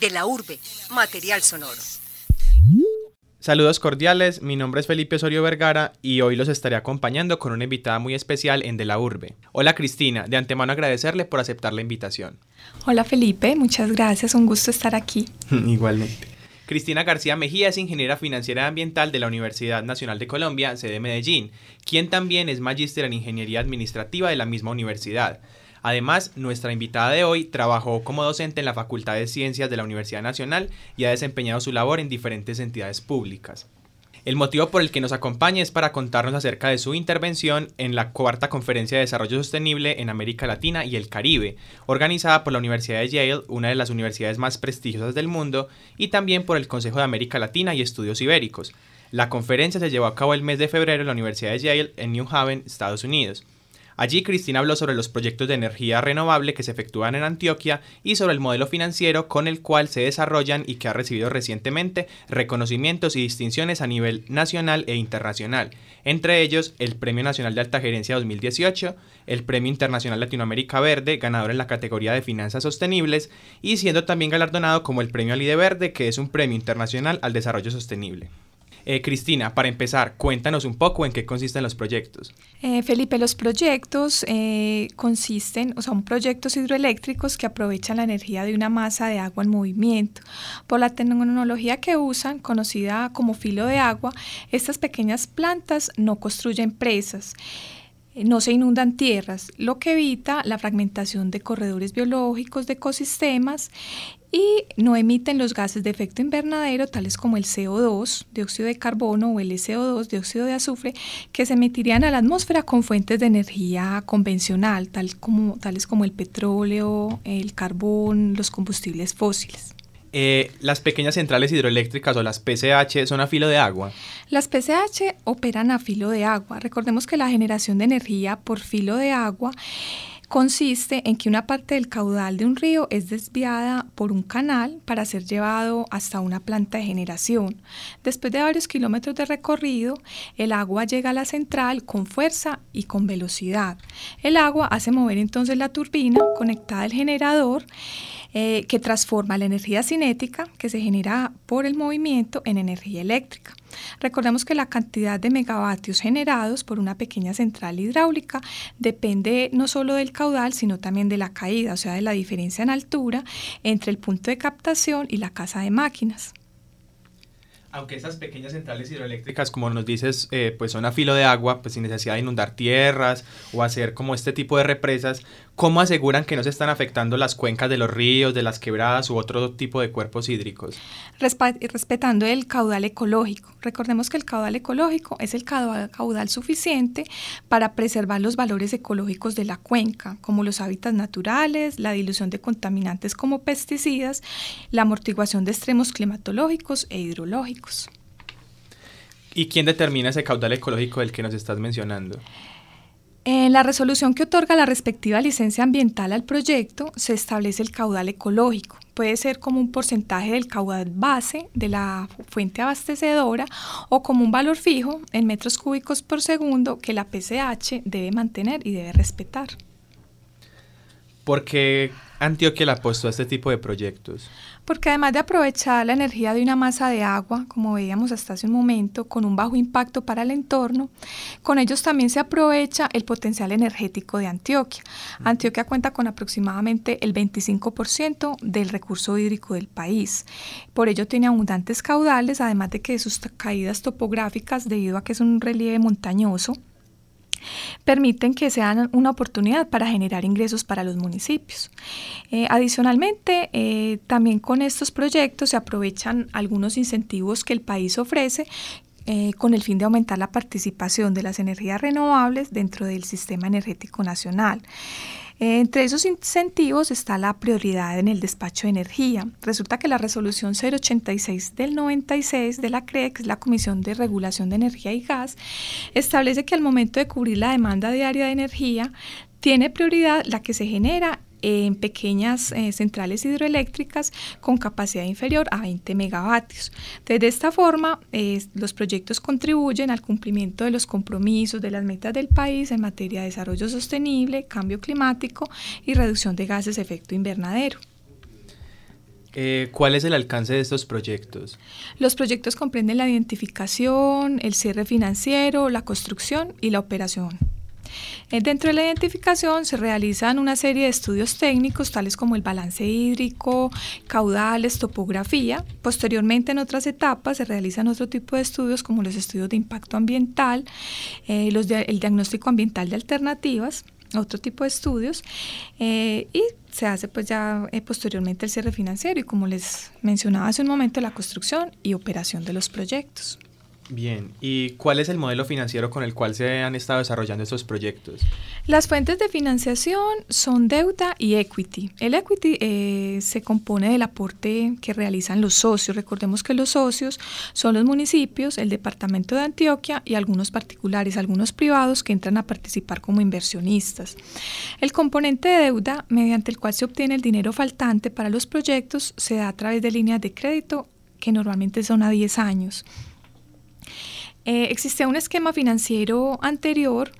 De la urbe, material sonoro. Saludos cordiales, mi nombre es Felipe Osorio Vergara y hoy los estaré acompañando con una invitada muy especial en De la Urbe. Hola Cristina, de antemano agradecerle por aceptar la invitación. Hola Felipe, muchas gracias, un gusto estar aquí. Igualmente. Cristina García Mejía es ingeniera financiera y ambiental de la Universidad Nacional de Colombia, sede Medellín, quien también es magíster en ingeniería administrativa de la misma universidad. Además, nuestra invitada de hoy trabajó como docente en la Facultad de Ciencias de la Universidad Nacional y ha desempeñado su labor en diferentes entidades públicas. El motivo por el que nos acompaña es para contarnos acerca de su intervención en la cuarta Conferencia de Desarrollo Sostenible en América Latina y el Caribe, organizada por la Universidad de Yale, una de las universidades más prestigiosas del mundo, y también por el Consejo de América Latina y Estudios Ibéricos. La conferencia se llevó a cabo el mes de febrero en la Universidad de Yale en New Haven, Estados Unidos. Allí Cristina habló sobre los proyectos de energía renovable que se efectúan en Antioquia y sobre el modelo financiero con el cual se desarrollan y que ha recibido recientemente reconocimientos y distinciones a nivel nacional e internacional, entre ellos el Premio Nacional de Alta Gerencia 2018, el Premio Internacional Latinoamérica Verde, ganador en la categoría de finanzas sostenibles, y siendo también galardonado como el Premio Alide Verde, que es un premio internacional al desarrollo sostenible. Eh, Cristina, para empezar, cuéntanos un poco en qué consisten los proyectos. Eh, Felipe, los proyectos eh, consisten, o son proyectos hidroeléctricos que aprovechan la energía de una masa de agua en movimiento. Por la tecnología que usan, conocida como filo de agua, estas pequeñas plantas no construyen presas no se inundan tierras, lo que evita la fragmentación de corredores biológicos de ecosistemas y no emiten los gases de efecto invernadero tales como el CO2, dióxido de carbono o el SO2, dióxido de azufre, que se emitirían a la atmósfera con fuentes de energía convencional, tal como, tales como el petróleo, el carbón, los combustibles fósiles. Eh, las pequeñas centrales hidroeléctricas o las PCH son a filo de agua. Las PCH operan a filo de agua. Recordemos que la generación de energía por filo de agua consiste en que una parte del caudal de un río es desviada por un canal para ser llevado hasta una planta de generación. Después de varios kilómetros de recorrido, el agua llega a la central con fuerza y con velocidad. El agua hace mover entonces la turbina conectada al generador eh, que transforma la energía cinética que se genera por el movimiento en energía eléctrica. Recordemos que la cantidad de megavatios generados por una pequeña central hidráulica depende no solo del caudal, sino también de la caída, o sea, de la diferencia en altura entre el punto de captación y la casa de máquinas aunque esas pequeñas centrales hidroeléctricas, como nos dices, eh, pues son a filo de agua, pues sin necesidad de inundar tierras o hacer como este tipo de represas, ¿cómo aseguran que no se están afectando las cuencas de los ríos, de las quebradas u otro tipo de cuerpos hídricos? respetando el caudal ecológico. Recordemos que el caudal ecológico es el caudal suficiente para preservar los valores ecológicos de la cuenca, como los hábitats naturales, la dilución de contaminantes como pesticidas, la amortiguación de extremos climatológicos e hidrológicos. ¿Y quién determina ese caudal ecológico del que nos estás mencionando? En la resolución que otorga la respectiva licencia ambiental al proyecto se establece el caudal ecológico. Puede ser como un porcentaje del caudal base de la fuente abastecedora o como un valor fijo en metros cúbicos por segundo que la PCH debe mantener y debe respetar. ¿Por qué Antioquia le apostó a este tipo de proyectos? Porque además de aprovechar la energía de una masa de agua, como veíamos hasta hace un momento, con un bajo impacto para el entorno, con ellos también se aprovecha el potencial energético de Antioquia. Antioquia cuenta con aproximadamente el 25% del recurso hídrico del país. Por ello tiene abundantes caudales, además de que sus caídas topográficas, debido a que es un relieve montañoso, permiten que sean una oportunidad para generar ingresos para los municipios. Eh, adicionalmente, eh, también con estos proyectos se aprovechan algunos incentivos que el país ofrece eh, con el fin de aumentar la participación de las energías renovables dentro del sistema energético nacional. Entre esos incentivos está la prioridad en el despacho de energía. Resulta que la resolución 086 del 96 de la CRE, que es la Comisión de Regulación de Energía y Gas, establece que al momento de cubrir la demanda diaria de energía, tiene prioridad la que se genera en pequeñas eh, centrales hidroeléctricas con capacidad inferior a 20 megavatios. de esta forma, eh, los proyectos contribuyen al cumplimiento de los compromisos de las metas del país en materia de desarrollo sostenible, cambio climático y reducción de gases de efecto invernadero. Eh, ¿Cuál es el alcance de estos proyectos? Los proyectos comprenden la identificación, el cierre financiero, la construcción y la operación. Eh, dentro de la identificación se realizan una serie de estudios técnicos tales como el balance hídrico, caudales, topografía. Posteriormente en otras etapas se realizan otro tipo de estudios como los estudios de impacto ambiental, eh, el diagnóstico ambiental de alternativas otro tipo de estudios eh, y se hace pues ya posteriormente el cierre financiero y como les mencionaba hace un momento la construcción y operación de los proyectos. Bien, ¿y cuál es el modelo financiero con el cual se han estado desarrollando estos proyectos? Las fuentes de financiación son deuda y equity. El equity eh, se compone del aporte que realizan los socios. Recordemos que los socios son los municipios, el departamento de Antioquia y algunos particulares, algunos privados que entran a participar como inversionistas. El componente de deuda, mediante el cual se obtiene el dinero faltante para los proyectos, se da a través de líneas de crédito que normalmente son a 10 años. Eh, existía un esquema financiero anterior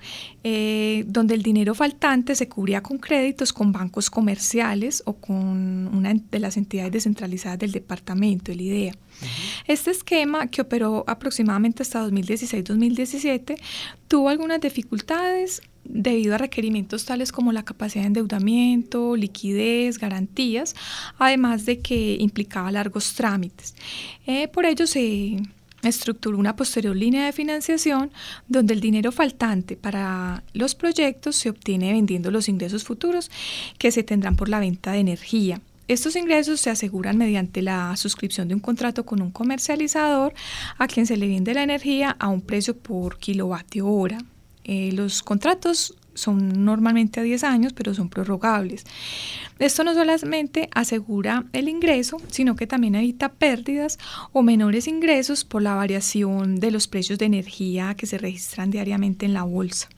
eh, donde el dinero faltante se cubría con créditos con bancos comerciales o con una de las entidades descentralizadas del departamento, el IDEA. Este esquema, que operó aproximadamente hasta 2016-2017, tuvo algunas dificultades debido a requerimientos tales como la capacidad de endeudamiento, liquidez, garantías, además de que implicaba largos trámites. Eh, por ello se estructuró una posterior línea de financiación donde el dinero faltante para los proyectos se obtiene vendiendo los ingresos futuros que se tendrán por la venta de energía. Estos ingresos se aseguran mediante la suscripción de un contrato con un comercializador a quien se le vende la energía a un precio por kilovatio hora. Eh, los contratos son normalmente a 10 años, pero son prorrogables. Esto no solamente asegura el ingreso, sino que también evita pérdidas o menores ingresos por la variación de los precios de energía que se registran diariamente en la bolsa.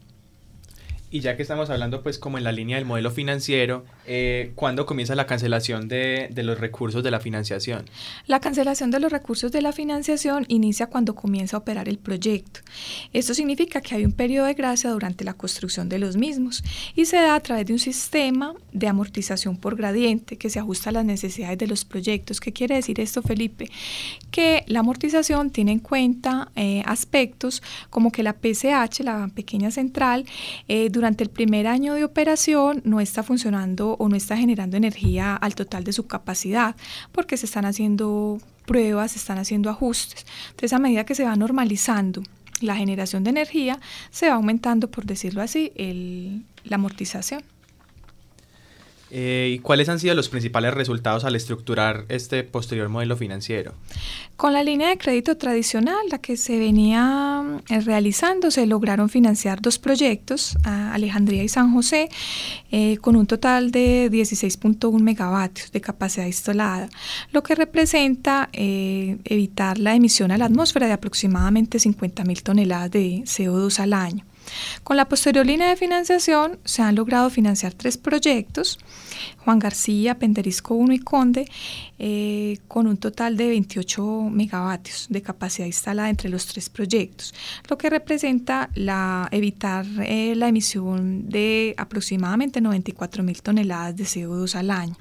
Y ya que estamos hablando pues como en la línea del modelo financiero, eh, ¿cuándo comienza la cancelación de, de, los recursos de la financiación? La cancelación de los recursos de la financiación inicia cuando comienza a operar el proyecto. Esto significa que hay un periodo de gracia durante la construcción de los mismos y se da a través de un sistema de amortización por gradiente que se ajusta a las necesidades de los proyectos. ¿Qué quiere decir esto, Felipe? Que la amortización tiene en cuenta eh, aspectos como que la PCH, la pequeña central, eh, durante el primer año de operación no está funcionando o no está generando energía al total de su capacidad, porque se están haciendo pruebas, se están haciendo ajustes. Entonces, a medida que se va normalizando la generación de energía, se va aumentando, por decirlo así, el, la amortización. Eh, ¿Y cuáles han sido los principales resultados al estructurar este posterior modelo financiero? Con la línea de crédito tradicional, la que se venía eh, realizando, se lograron financiar dos proyectos, Alejandría y San José, eh, con un total de 16.1 megavatios de capacidad instalada, lo que representa evitar la emisión a la atmósfera de aproximadamente 50 mil toneladas de CO2 al año. Con la posterior línea de financiación se han logrado financiar tres proyectos, Juan García, Penderisco 1 y Conde, eh, con un total de 28 megavatios de capacidad instalada entre los tres proyectos, lo que representa la, evitar eh, la emisión de aproximadamente 94 mil toneladas de CO2 al año.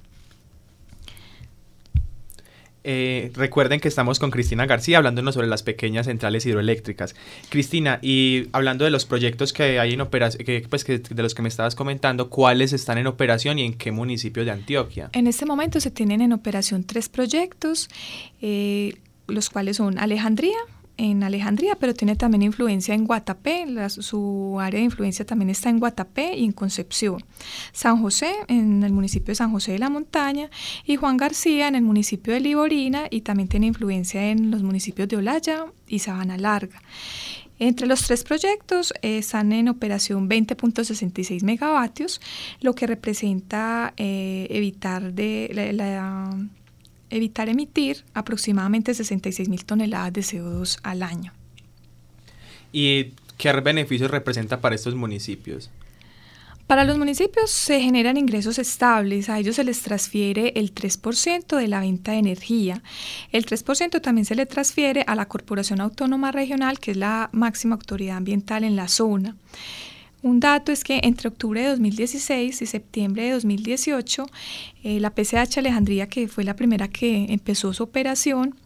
Eh, recuerden que estamos con Cristina García hablándonos sobre las pequeñas centrales hidroeléctricas. Cristina, y hablando de los proyectos que hay en operación, pues que de los que me estabas comentando, ¿cuáles están en operación y en qué municipios de Antioquia? En este momento se tienen en operación tres proyectos, eh, los cuales son Alejandría, en Alejandría, pero tiene también influencia en Guatapé, su área de influencia también está en Guatapé y en Concepción. San José, en el municipio de San José de la Montaña, y Juan García, en el municipio de Liborina, y también tiene influencia en los municipios de Olaya y Sabana Larga. Entre los tres proyectos eh, están en operación 20.66 megavatios, lo que representa eh, evitar de la evitar emitir aproximadamente 66 mil toneladas de CO2 al año. ¿Y qué beneficios representa para estos municipios? Para los municipios se generan ingresos estables, a ellos se les transfiere el 3% de la venta de energía. El 3% también se le transfiere a la Corporación Autónoma Regional, que es la máxima autoridad ambiental en la zona. Un dato es que entre octubre de 2016 y septiembre de 2018, eh, la PCH Alejandría, que fue la primera que empezó su operación,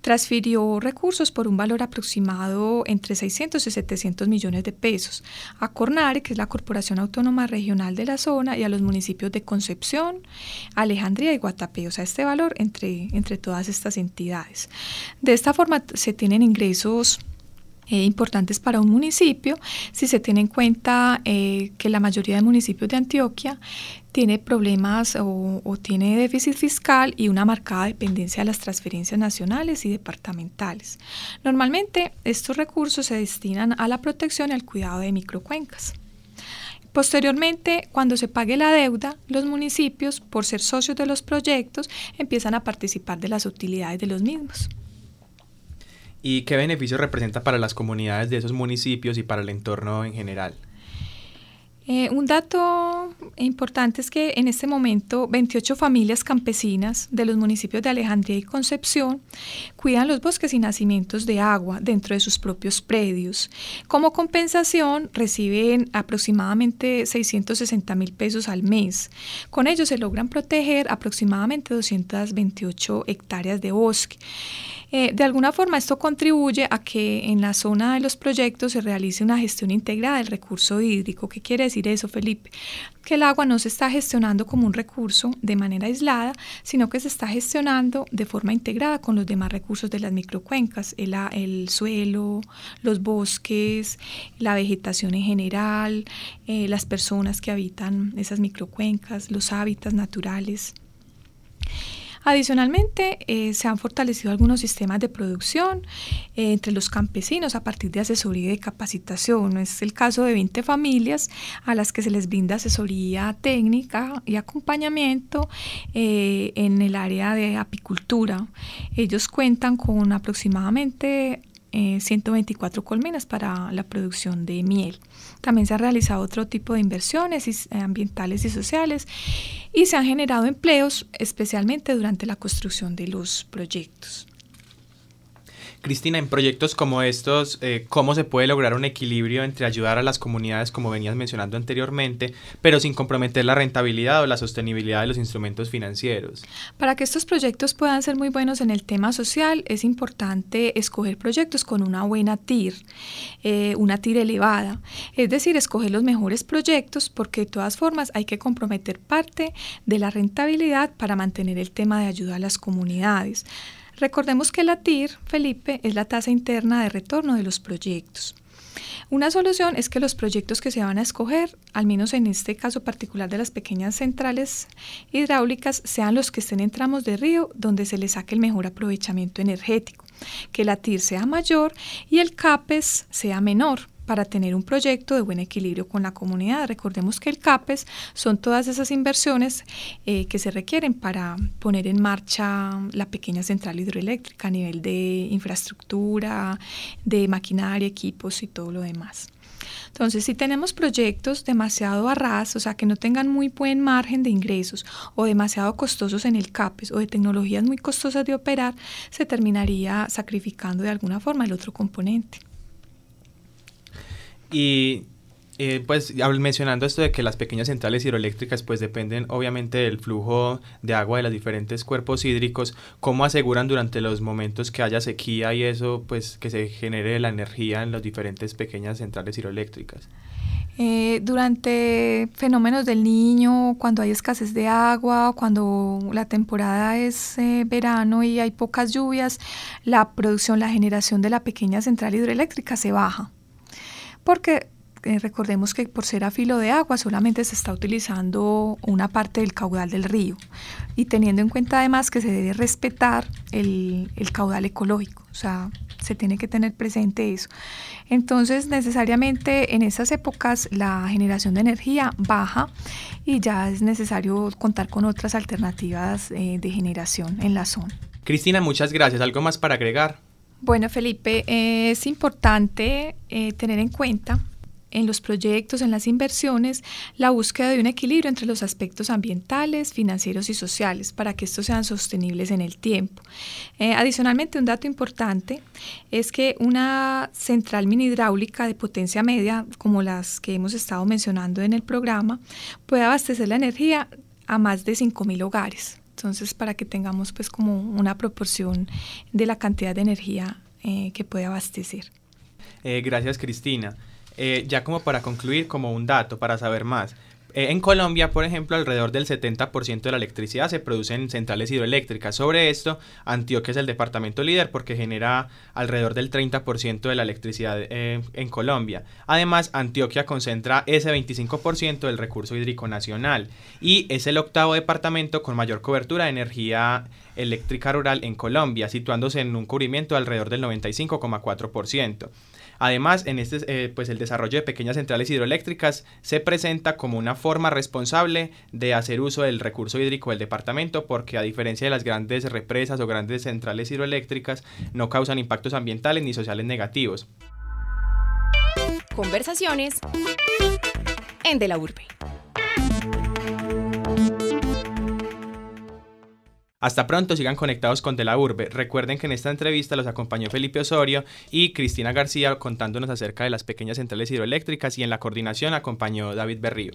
transfirió recursos por un valor aproximado entre 600 y 700 millones de pesos a Cornare, que es la Corporación Autónoma Regional de la zona, y a los municipios de Concepción, Alejandría y Guatapé, o sea, este valor entre, entre todas estas entidades. De esta forma se tienen ingresos eh, importantes para un municipio si se tiene en cuenta eh, que la mayoría de municipios de Antioquia tiene problemas o, o, tiene déficit fiscal y una marcada dependencia de las transferencias nacionales y departamentales. Normalmente estos recursos se destinan a la protección y al cuidado de microcuencas. Posteriormente, cuando se pague la deuda, los municipios, por ser socios de los proyectos, empiezan a participar de las utilidades de los mismos y qué beneficio representa para las comunidades de esos municipios y para el entorno en general. Eh, un dato importante es que en este momento 28 familias campesinas de los municipios de Alejandría y Concepción cuidan los bosques y nacimientos de agua dentro de sus propios predios. Como compensación reciben aproximadamente 660 mil pesos al mes. Con ello se logran proteger aproximadamente 228 hectáreas de bosque. Eh, de alguna forma esto contribuye a que en la zona de los proyectos se realice una gestión integrada del recurso hídrico. ¿Qué quiere decir eso, Felipe? Que el agua no se está gestionando como un recurso de manera aislada, sino que se está gestionando de forma integrada con los demás recursos de las microcuencas, el, el suelo, los bosques, la vegetación en general, eh, las personas que habitan esas microcuencas, los hábitats naturales. Adicionalmente, eh, se han fortalecido algunos sistemas de producción eh, entre los campesinos a partir de asesoría y capacitación. Es el caso de 20 familias a las que se les brinda asesoría técnica y acompañamiento eh, en el área de apicultura. Ellos cuentan con aproximadamente 124 colmenas para la producción de miel. También se han realizado otro tipo de inversiones ambientales y sociales y se han generado empleos especialmente durante la construcción de los proyectos. Cristina, en proyectos como estos, eh, ¿cómo se puede lograr un equilibrio entre ayudar a las comunidades, como venías mencionando anteriormente, pero sin comprometer la rentabilidad o la sostenibilidad de los instrumentos financieros? Para que estos proyectos puedan ser muy buenos en el tema social, es importante escoger proyectos con una buena TIR, eh, una TIR elevada, es decir, escoger los mejores proyectos porque de todas formas hay que comprometer parte de la rentabilidad para mantener el tema de ayuda a las comunidades. Recordemos que la TIR, Felipe, es la tasa interna de retorno de los proyectos. Una solución es que los proyectos que se van a escoger, al menos en este caso particular de las pequeñas centrales hidráulicas, sean los que estén en tramos de río donde se les saque el mejor aprovechamiento energético, que la TIR sea mayor y el CAPES sea menor para tener un proyecto de buen equilibrio con la comunidad. Recordemos que el CAPES son todas esas inversiones eh, que se requieren para poner en marcha la pequeña central hidroeléctrica a nivel de infraestructura, de maquinaria, equipos y todo lo demás. Entonces, si tenemos proyectos demasiado arras, o sea, que no tengan muy buen margen de ingresos o demasiado costosos en el CAPES o de tecnologías muy costosas de operar, se terminaría sacrificando de alguna forma el otro componente. Y eh, pues mencionando esto de que las pequeñas centrales hidroeléctricas pues dependen obviamente del flujo de agua de los diferentes cuerpos hídricos, ¿cómo aseguran durante los momentos que haya sequía y eso pues que se genere la energía en las diferentes pequeñas centrales hidroeléctricas? Eh, durante fenómenos del niño, cuando hay escasez de agua, cuando la temporada es eh, verano y hay pocas lluvias, la producción, la generación de la pequeña central hidroeléctrica se baja porque eh, recordemos que por ser a filo de agua solamente se está utilizando una parte del caudal del río y teniendo en cuenta además que se debe respetar el, el caudal ecológico, o sea, se tiene que tener presente eso. Entonces, necesariamente en esas épocas la generación de energía baja y ya es necesario contar con otras alternativas eh, de generación en la zona. Cristina, muchas gracias. ¿Algo más para agregar? Bueno, Felipe, es importante eh, tener en cuenta en los proyectos, en las inversiones, la búsqueda de un equilibrio entre los aspectos ambientales, financieros y sociales para que estos sean sostenibles en el tiempo. Eh, adicionalmente, un dato importante es que una central mini hidráulica de potencia media, como las que hemos estado mencionando en el programa, puede abastecer la energía a más de 5.000 hogares. Entonces, para que tengamos pues como una proporción de la cantidad de energía eh, que puede abastecer. Eh, gracias, Cristina. Eh, ya como para concluir, como un dato, para saber más. Eh, en Colombia, por ejemplo, alrededor del 70% de la electricidad se produce en centrales hidroeléctricas. Sobre esto, Antioquia es el departamento líder porque genera alrededor del 30% de la electricidad eh, en Colombia. Además, Antioquia concentra ese 25% del recurso hídrico nacional y es el octavo departamento con mayor cobertura de energía eléctrica rural en Colombia, situándose en un cubrimiento de alrededor del 95,4%. Además, en este, eh, pues el desarrollo de pequeñas centrales hidroeléctricas se presenta como una forma responsable de hacer uso del recurso hídrico del departamento porque a diferencia de las grandes represas o grandes centrales hidroeléctricas no causan impactos ambientales ni sociales negativos. Conversaciones en De la Urbe. Hasta pronto, sigan conectados con De la Urbe. Recuerden que en esta entrevista los acompañó Felipe Osorio y Cristina García contándonos acerca de las pequeñas centrales hidroeléctricas y en la coordinación acompañó David Berrío.